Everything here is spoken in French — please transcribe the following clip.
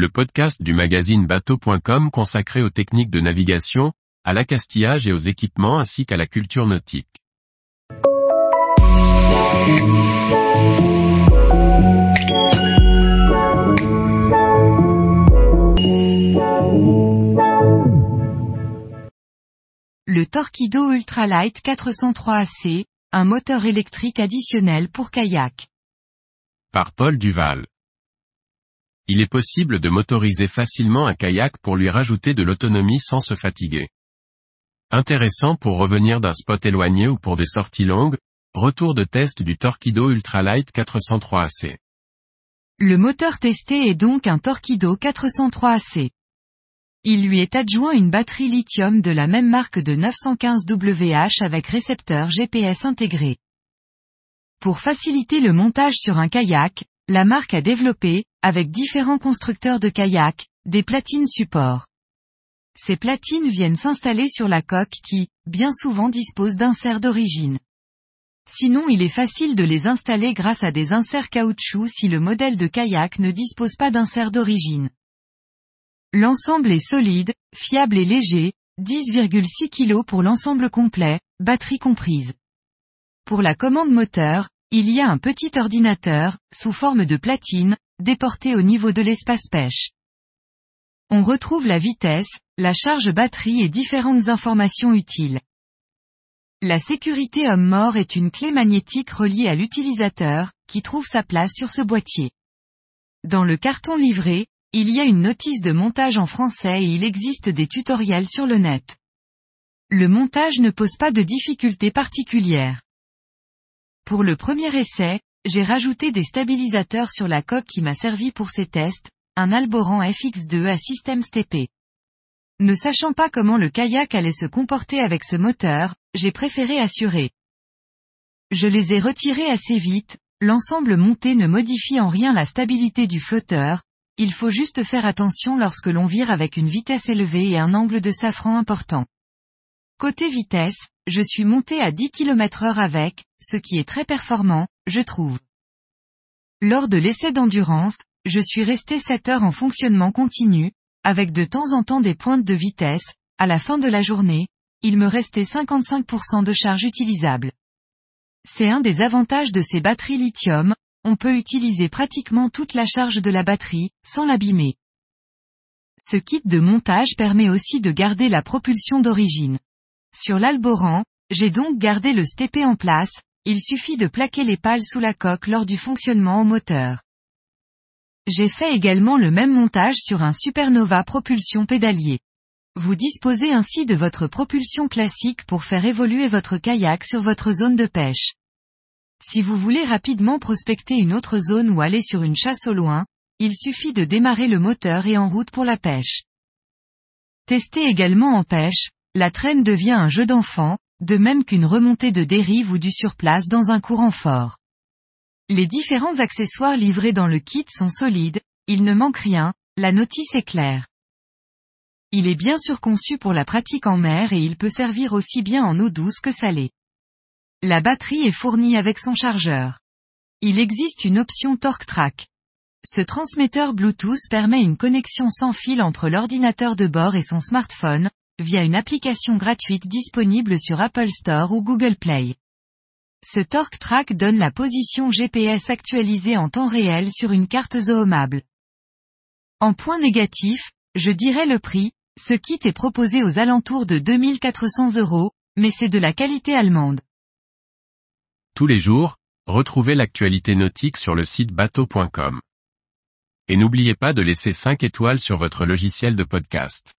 le podcast du magazine bateau.com consacré aux techniques de navigation, à l'accastillage et aux équipements ainsi qu'à la culture nautique. Le Torquido Ultralight 403AC, un moteur électrique additionnel pour kayak. Par Paul Duval. Il est possible de motoriser facilement un kayak pour lui rajouter de l'autonomie sans se fatiguer. Intéressant pour revenir d'un spot éloigné ou pour des sorties longues, retour de test du Torquido Ultralight 403AC. Le moteur testé est donc un Torquido 403AC. Il lui est adjoint une batterie lithium de la même marque de 915 WH avec récepteur GPS intégré. Pour faciliter le montage sur un kayak, la marque a développé, avec différents constructeurs de kayaks, des platines support. Ces platines viennent s'installer sur la coque qui, bien souvent dispose d'inserts d'origine. Sinon il est facile de les installer grâce à des inserts caoutchouc si le modèle de kayak ne dispose pas d'insert d'origine. L'ensemble est solide, fiable et léger, 10,6 kg pour l'ensemble complet, batterie comprise. Pour la commande moteur, il y a un petit ordinateur, sous forme de platine, déporté au niveau de l'espace pêche. On retrouve la vitesse, la charge batterie et différentes informations utiles. La sécurité homme-mort est une clé magnétique reliée à l'utilisateur, qui trouve sa place sur ce boîtier. Dans le carton livré, il y a une notice de montage en français et il existe des tutoriels sur le net. Le montage ne pose pas de difficultés particulières. Pour le premier essai, j'ai rajouté des stabilisateurs sur la coque qui m'a servi pour ces tests, un Alboran FX2 à système steppé. Ne sachant pas comment le kayak allait se comporter avec ce moteur, j'ai préféré assurer. Je les ai retirés assez vite, l'ensemble monté ne modifie en rien la stabilité du flotteur, il faut juste faire attention lorsque l'on vire avec une vitesse élevée et un angle de safran important. Côté vitesse, je suis monté à 10 km heure avec, ce qui est très performant, je trouve. Lors de l'essai d'endurance, je suis resté 7 heures en fonctionnement continu, avec de temps en temps des pointes de vitesse, à la fin de la journée, il me restait 55% de charge utilisable. C'est un des avantages de ces batteries lithium, on peut utiliser pratiquement toute la charge de la batterie, sans l'abîmer. Ce kit de montage permet aussi de garder la propulsion d'origine. Sur l'Alboran, j'ai donc gardé le steppé en place, il suffit de plaquer les pales sous la coque lors du fonctionnement au moteur. J'ai fait également le même montage sur un Supernova propulsion pédalier. Vous disposez ainsi de votre propulsion classique pour faire évoluer votre kayak sur votre zone de pêche. Si vous voulez rapidement prospecter une autre zone ou aller sur une chasse au loin, il suffit de démarrer le moteur et en route pour la pêche. Testé également en pêche, la traîne devient un jeu d'enfant, de même qu'une remontée de dérive ou du surplace dans un courant fort. Les différents accessoires livrés dans le kit sont solides, il ne manque rien, la notice est claire. Il est bien sûr conçu pour la pratique en mer et il peut servir aussi bien en eau douce que salée. La batterie est fournie avec son chargeur. Il existe une option Torque Track. Ce transmetteur Bluetooth permet une connexion sans fil entre l'ordinateur de bord et son smartphone, via une application gratuite disponible sur Apple Store ou Google Play. Ce Torque Track donne la position GPS actualisée en temps réel sur une carte zoomable. En point négatif, je dirais le prix, ce kit est proposé aux alentours de 2400 euros, mais c'est de la qualité allemande. Tous les jours, retrouvez l'actualité nautique sur le site bateau.com. Et n'oubliez pas de laisser 5 étoiles sur votre logiciel de podcast.